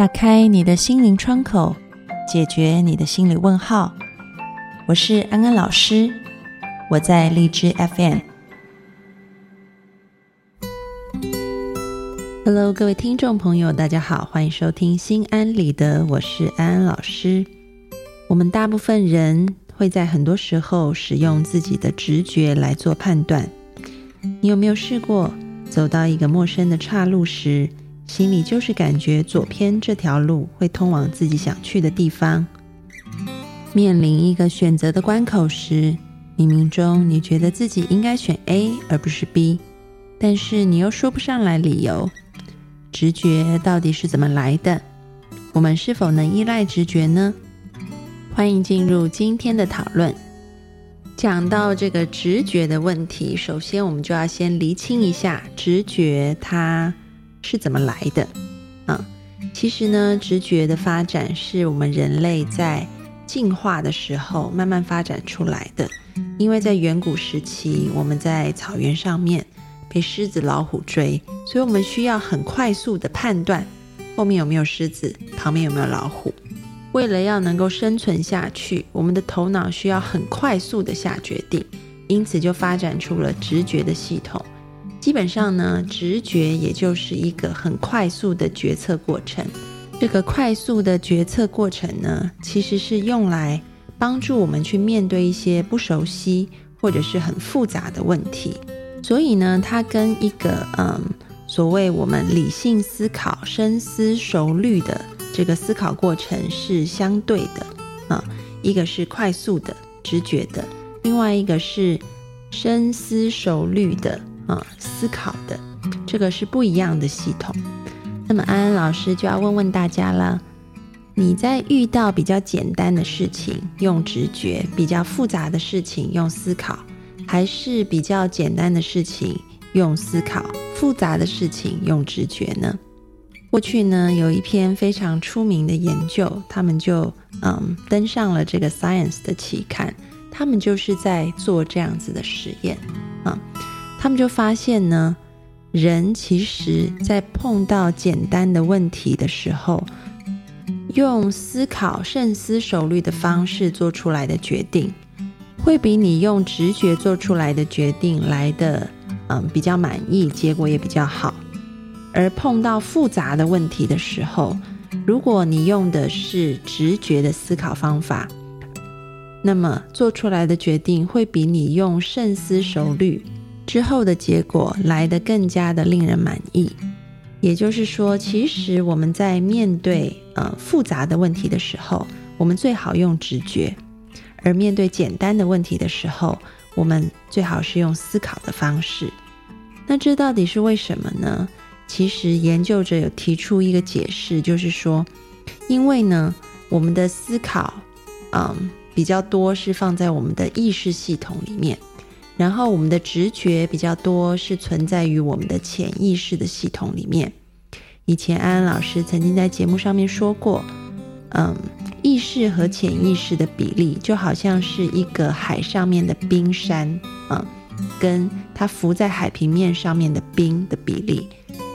打开你的心灵窗口，解决你的心理问号。我是安安老师，我在荔枝 FM。Hello，各位听众朋友，大家好，欢迎收听心安理得，我是安安老师。我们大部分人会在很多时候使用自己的直觉来做判断。你有没有试过走到一个陌生的岔路时？心里就是感觉左偏这条路会通往自己想去的地方。面临一个选择的关口时，冥冥中你觉得自己应该选 A 而不是 B，但是你又说不上来理由。直觉到底是怎么来的？我们是否能依赖直觉呢？欢迎进入今天的讨论。讲到这个直觉的问题，首先我们就要先厘清一下直觉它。是怎么来的？啊，其实呢，直觉的发展是我们人类在进化的时候慢慢发展出来的。因为在远古时期，我们在草原上面被狮子、老虎追，所以我们需要很快速的判断后面有没有狮子，旁边有没有老虎。为了要能够生存下去，我们的头脑需要很快速的下决定，因此就发展出了直觉的系统。基本上呢，直觉也就是一个很快速的决策过程。这个快速的决策过程呢，其实是用来帮助我们去面对一些不熟悉或者是很复杂的问题。所以呢，它跟一个嗯，所谓我们理性思考、深思熟虑的这个思考过程是相对的啊。一个是快速的直觉的，另外一个是深思熟虑的。啊，思考的这个是不一样的系统。那么安安老师就要问问大家了：你在遇到比较简单的事情用直觉，比较复杂的事情用思考，还是比较简单的事情用思考，复杂的事情用直觉呢？过去呢有一篇非常出名的研究，他们就嗯登上了这个 Science 的期刊，他们就是在做这样子的实验啊。他们就发现呢，人其实在碰到简单的问题的时候，用思考、慎思熟虑的方式做出来的决定，会比你用直觉做出来的决定来的，嗯，比较满意，结果也比较好。而碰到复杂的问题的时候，如果你用的是直觉的思考方法，那么做出来的决定会比你用慎思熟虑。之后的结果来得更加的令人满意，也就是说，其实我们在面对呃复杂的问题的时候，我们最好用直觉；而面对简单的问题的时候，我们最好是用思考的方式。那这到底是为什么呢？其实研究者有提出一个解释，就是说，因为呢，我们的思考，嗯，比较多是放在我们的意识系统里面。然后我们的直觉比较多是存在于我们的潜意识的系统里面。以前安安老师曾经在节目上面说过，嗯，意识和潜意识的比例就好像是一个海上面的冰山啊，跟它浮在海平面上面的冰的比例，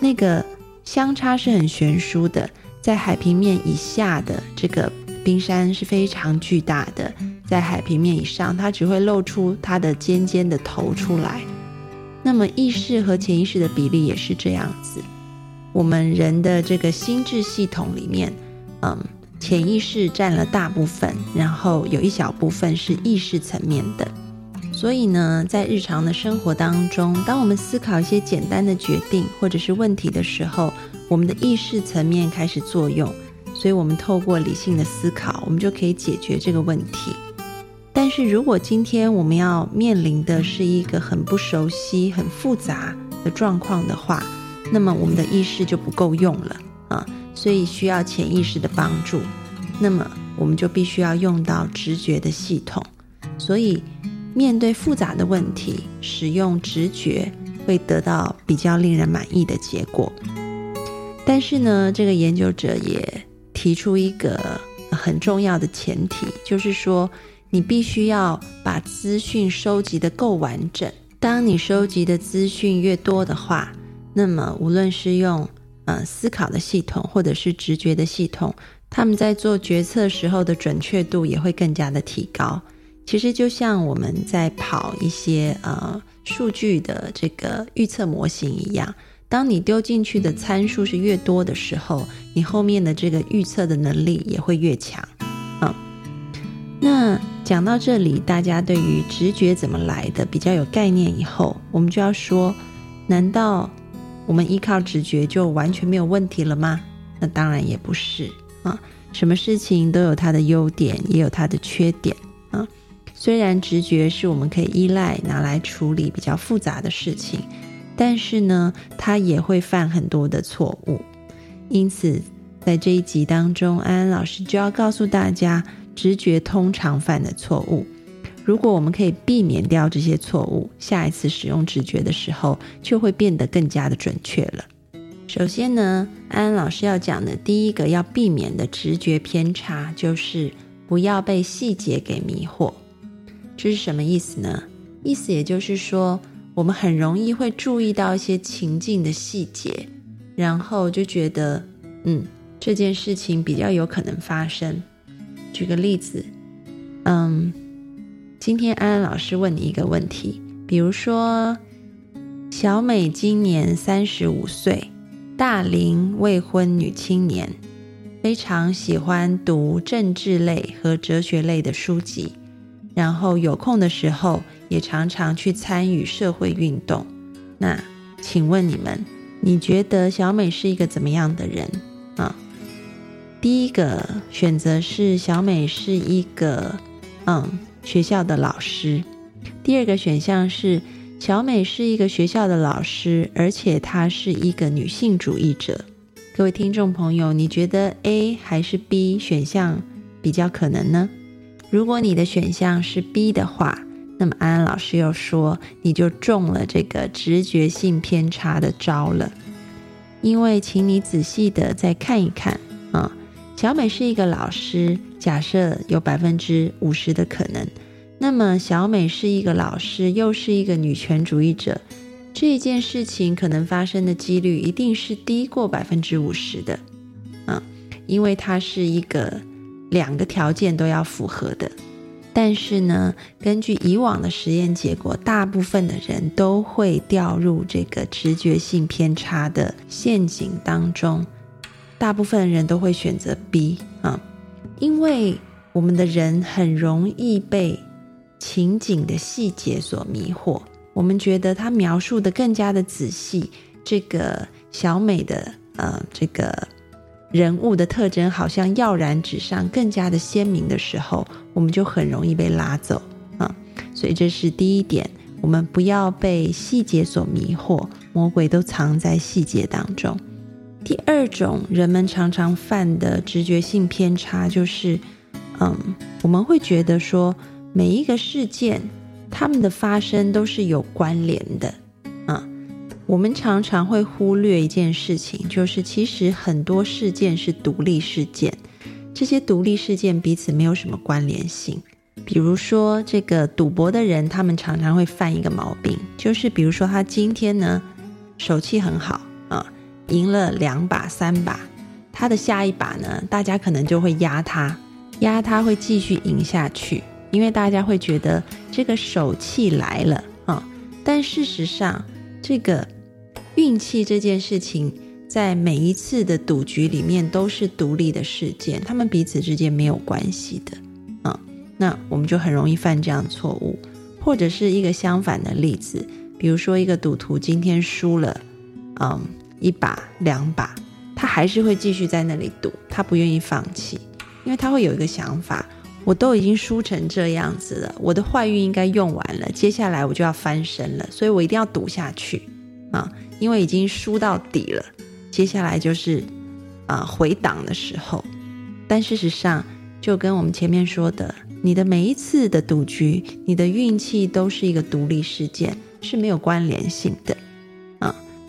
那个相差是很悬殊的。在海平面以下的这个冰山是非常巨大的。在海平面以上，它只会露出它的尖尖的头出来。那么意识和潜意识的比例也是这样子。我们人的这个心智系统里面，嗯，潜意识占了大部分，然后有一小部分是意识层面的。所以呢，在日常的生活当中，当我们思考一些简单的决定或者是问题的时候，我们的意识层面开始作用，所以我们透过理性的思考，我们就可以解决这个问题。但是如果今天我们要面临的是一个很不熟悉、很复杂的状况的话，那么我们的意识就不够用了啊，所以需要潜意识的帮助。那么我们就必须要用到直觉的系统。所以面对复杂的问题，使用直觉会得到比较令人满意的结果。但是呢，这个研究者也提出一个很重要的前提，就是说。你必须要把资讯收集的够完整。当你收集的资讯越多的话，那么无论是用呃思考的系统，或者是直觉的系统，他们在做决策时候的准确度也会更加的提高。其实就像我们在跑一些呃数据的这个预测模型一样，当你丢进去的参数是越多的时候，你后面的这个预测的能力也会越强。讲到这里，大家对于直觉怎么来的比较有概念以后，我们就要说，难道我们依靠直觉就完全没有问题了吗？那当然也不是啊，什么事情都有它的优点，也有它的缺点啊。虽然直觉是我们可以依赖拿来处理比较复杂的事情，但是呢，它也会犯很多的错误。因此，在这一集当中，安安老师就要告诉大家，直觉通常犯的错误。如果我们可以避免掉这些错误，下一次使用直觉的时候，就会变得更加的准确了。首先呢，安安老师要讲的第一个要避免的直觉偏差，就是不要被细节给迷惑。这是什么意思呢？意思也就是说，我们很容易会注意到一些情境的细节，然后就觉得，嗯，这件事情比较有可能发生。举个例子，嗯，今天安安老师问你一个问题，比如说，小美今年三十五岁，大龄未婚女青年，非常喜欢读政治类和哲学类的书籍。然后有空的时候也常常去参与社会运动。那请问你们，你觉得小美是一个怎么样的人？第一个选择是小美是一个嗯学校的老师。第二个选项是小美是一个学校的老师，而且她是一个女性主义者。各位听众朋友，你觉得 A 还是 B 选项比较可能呢？如果你的选项是 B 的话，那么安安老师又说你就中了这个直觉性偏差的招了。因为，请你仔细的再看一看，小美是一个老师，假设有百分之五十的可能，那么小美是一个老师，又是一个女权主义者，这一件事情可能发生的几率一定是低过百分之五十的啊，因为它是一个。两个条件都要符合的，但是呢，根据以往的实验结果，大部分的人都会掉入这个直觉性偏差的陷阱当中。大部分人都会选择 B 啊，因为我们的人很容易被情景的细节所迷惑。我们觉得他描述的更加的仔细，这个小美的呃这个。人物的特征好像耀然纸上，更加的鲜明的时候，我们就很容易被拉走啊。所以这是第一点，我们不要被细节所迷惑，魔鬼都藏在细节当中。第二种人们常常犯的直觉性偏差就是，嗯，我们会觉得说每一个事件，它们的发生都是有关联的。我们常常会忽略一件事情，就是其实很多事件是独立事件，这些独立事件彼此没有什么关联性。比如说，这个赌博的人，他们常常会犯一个毛病，就是比如说他今天呢手气很好，赢了两把、三把，他的下一把呢，大家可能就会压他，压他会继续赢下去，因为大家会觉得这个手气来了啊。但事实上，这个。运气这件事情，在每一次的赌局里面都是独立的事件，他们彼此之间没有关系的啊。那我们就很容易犯这样的错误，或者是一个相反的例子，比如说一个赌徒今天输了，嗯，一把两把，他还是会继续在那里赌，他不愿意放弃，因为他会有一个想法：我都已经输成这样子了，我的坏运应该用完了，接下来我就要翻身了，所以我一定要赌下去啊。因为已经输到底了，接下来就是啊回档的时候。但事实上，就跟我们前面说的，你的每一次的赌局，你的运气都是一个独立事件，是没有关联性的。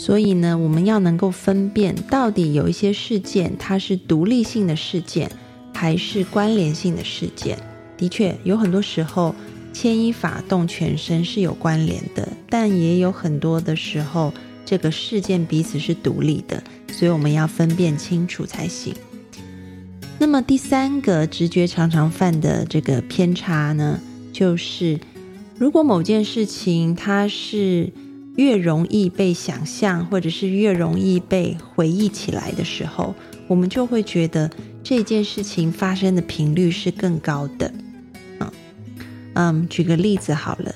所以呢，我们要能够分辨到底有一些事件它是独立性的事件，还是关联性的事件。的确，有很多时候牵一发动全身是有关联的，但也有很多的时候。这个事件彼此是独立的，所以我们要分辨清楚才行。那么第三个直觉常常犯的这个偏差呢，就是如果某件事情它是越容易被想象，或者是越容易被回忆起来的时候，我们就会觉得这件事情发生的频率是更高的。嗯，举个例子好了，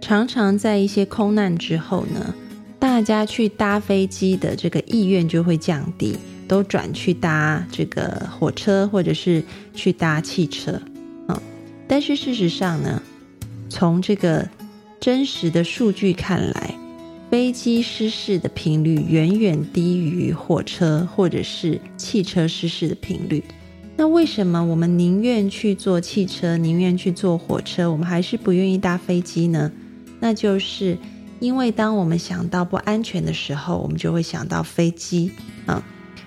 常常在一些空难之后呢，大家去搭飞机的这个意愿就会降低，都转去搭这个火车或者是去搭汽车。嗯，但是事实上呢，从这个真实的数据看来，飞机失事的频率远远低于火车或者是汽车失事的频率。那为什么我们宁愿去坐汽车，宁愿去坐火车，我们还是不愿意搭飞机呢？那就是因为当我们想到不安全的时候，我们就会想到飞机啊。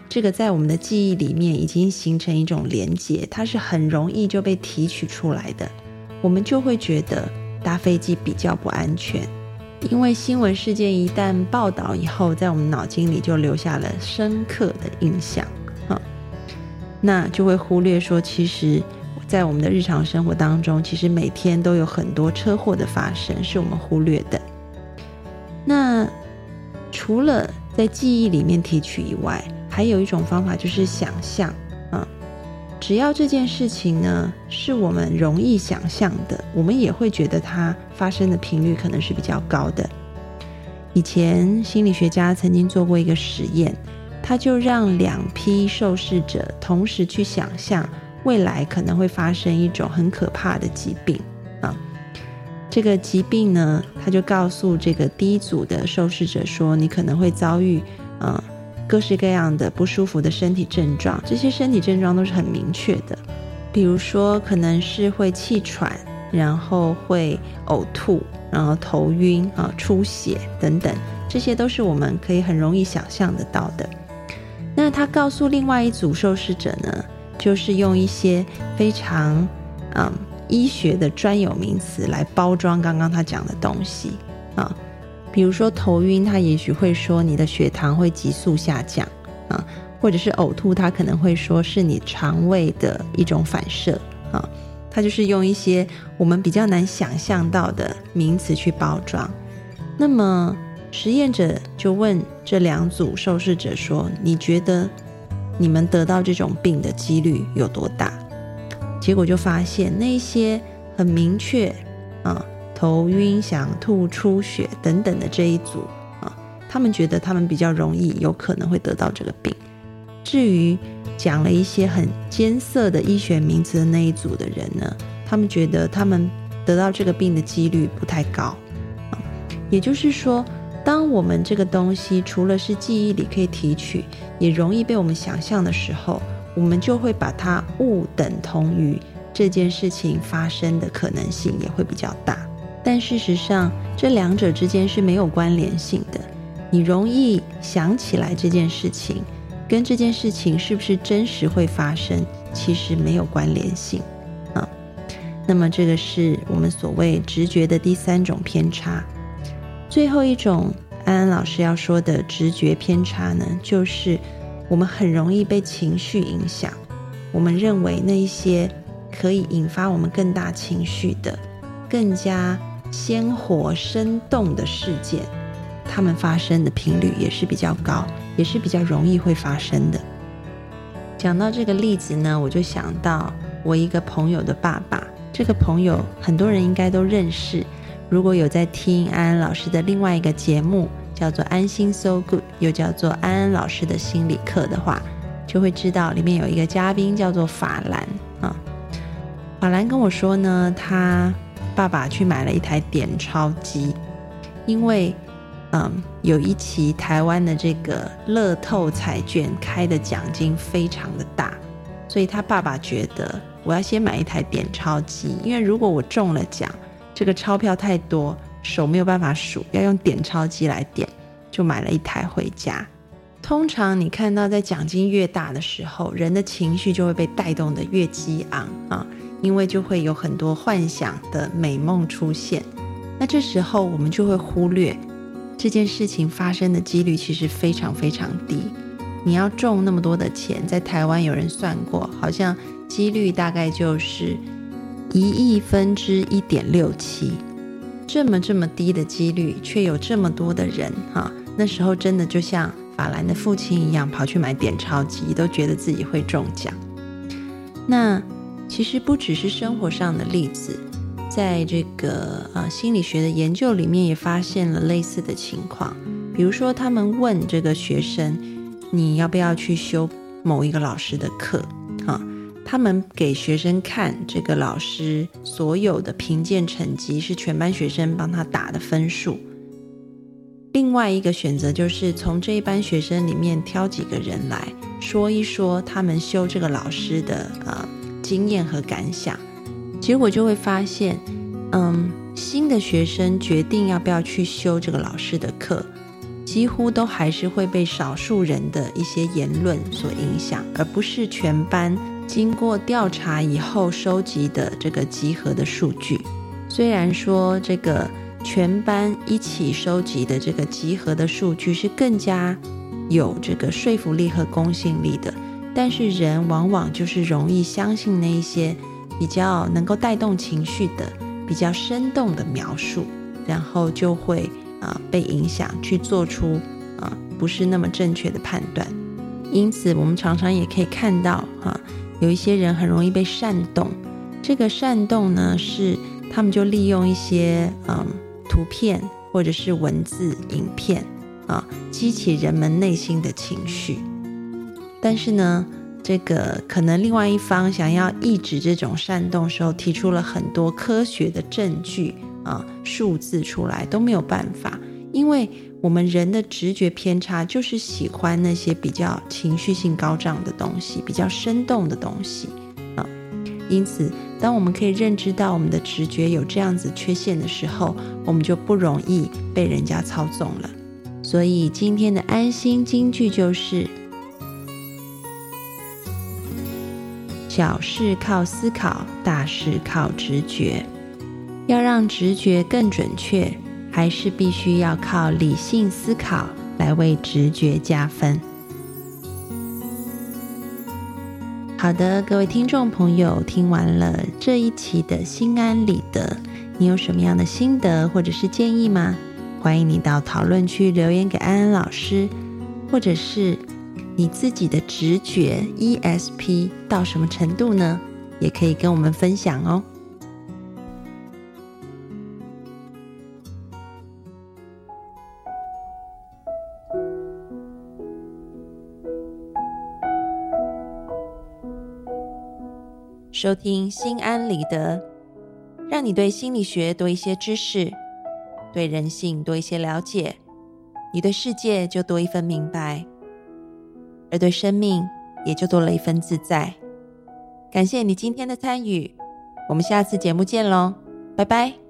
这个在我们的记忆里面已经形成一种连结，它是很容易就被提取出来的，我们就会觉得。搭飞机比较不安全，因为新闻事件一旦报道以后，在我们脑筋里就留下了深刻的印象啊，那就会忽略说，其实，在我们的日常生活当中，其实每天都有很多车祸的发生，是我们忽略的。那除了在记忆里面提取以外，还有一种方法就是想象。只要这件事情呢是我们容易想象的，我们也会觉得它发生的频率可能是比较高的。以前心理学家曾经做过一个实验，他就让两批受试者同时去想象未来可能会发生一种很可怕的疾病啊。这个疾病呢，他就告诉这个第一组的受试者说：“你可能会遭遇啊。”各式各样的不舒服的身体症状，这些身体症状都是很明确的，比如说可能是会气喘，然后会呕吐，然后头晕啊、出血等等，这些都是我们可以很容易想象得到的。那他告诉另外一组受试者呢，就是用一些非常嗯医学的专有名词来包装刚刚他讲的东西啊。比如说头晕，他也许会说你的血糖会急速下降啊，或者是呕吐，他可能会说是你肠胃的一种反射啊，他就是用一些我们比较难想象到的名词去包装。那么实验者就问这两组受试者说：“你觉得你们得到这种病的几率有多大？”结果就发现那些很明确啊。头晕、想吐、出血等等的这一组啊，他们觉得他们比较容易有可能会得到这个病。至于讲了一些很艰涩的医学名词的那一组的人呢，他们觉得他们得到这个病的几率不太高。啊，也就是说，当我们这个东西除了是记忆里可以提取，也容易被我们想象的时候，我们就会把它误等同于这件事情发生的可能性也会比较大。但事实上，这两者之间是没有关联性的。你容易想起来这件事情，跟这件事情是不是真实会发生，其实没有关联性啊。那么，这个是我们所谓直觉的第三种偏差。最后一种，安安老师要说的直觉偏差呢，就是我们很容易被情绪影响。我们认为那一些可以引发我们更大情绪的，更加。鲜活生动的事件，它们发生的频率也是比较高，也是比较容易会发生的。讲到这个例子呢，我就想到我一个朋友的爸爸。这个朋友很多人应该都认识，如果有在听安安老师的另外一个节目，叫做《安心 So Good》，又叫做安安老师的心理课的话，就会知道里面有一个嘉宾叫做法兰啊。法兰跟我说呢，他。爸爸去买了一台点钞机，因为，嗯，有一期台湾的这个乐透彩券开的奖金非常的大，所以他爸爸觉得我要先买一台点钞机，因为如果我中了奖，这个钞票太多，手没有办法数，要用点钞机来点，就买了一台回家。通常你看到在奖金越大的时候，人的情绪就会被带动的越激昂啊。因为就会有很多幻想的美梦出现，那这时候我们就会忽略这件事情发生的几率其实非常非常低。你要中那么多的钱，在台湾有人算过，好像几率大概就是一亿分之一点六七，这么这么低的几率，却有这么多的人哈。那时候真的就像法兰的父亲一样，跑去买点钞机，都觉得自己会中奖。那其实不只是生活上的例子，在这个呃心理学的研究里面也发现了类似的情况，比如说他们问这个学生。你要不要去修某一个老师的课？啊，他们给学生看这个老师所有的评鉴成绩，是全班学生帮他打的分数。另外一个选择就是从这一班学生里面挑几个人来说一说他们修这个老师的呃经验和感想。结果就会发现，嗯，新的学生决定要不要去修这个老师的课。几乎都还是会被少数人的一些言论所影响，而不是全班经过调查以后收集的这个集合的数据。虽然说这个全班一起收集的这个集合的数据是更加有这个说服力和公信力的，但是人往往就是容易相信那一些比较能够带动情绪的、比较生动的描述，然后就会。啊，被影响去做出啊不是那么正确的判断，因此我们常常也可以看到哈，有一些人很容易被煽动。这个煽动呢，是他们就利用一些嗯图片或者是文字、影片啊，激起人们内心的情绪。但是呢，这个可能另外一方想要抑制这种煽动时候，提出了很多科学的证据。啊，数字出来都没有办法，因为我们人的直觉偏差就是喜欢那些比较情绪性高涨的东西，比较生动的东西啊。因此，当我们可以认知到我们的直觉有这样子缺陷的时候，我们就不容易被人家操纵了。所以，今天的安心金句就是：小事靠思考，大事靠直觉。要让直觉更准确，还是必须要靠理性思考来为直觉加分。好的，各位听众朋友，听完了这一期的心安理得，你有什么样的心得或者是建议吗？欢迎你到讨论区留言给安安老师，或者是你自己的直觉 ESP 到什么程度呢？也可以跟我们分享哦。收听心安理得，让你对心理学多一些知识，对人性多一些了解，你对世界就多一份明白，而对生命也就多了一份自在。感谢你今天的参与，我们下次节目见喽，拜拜。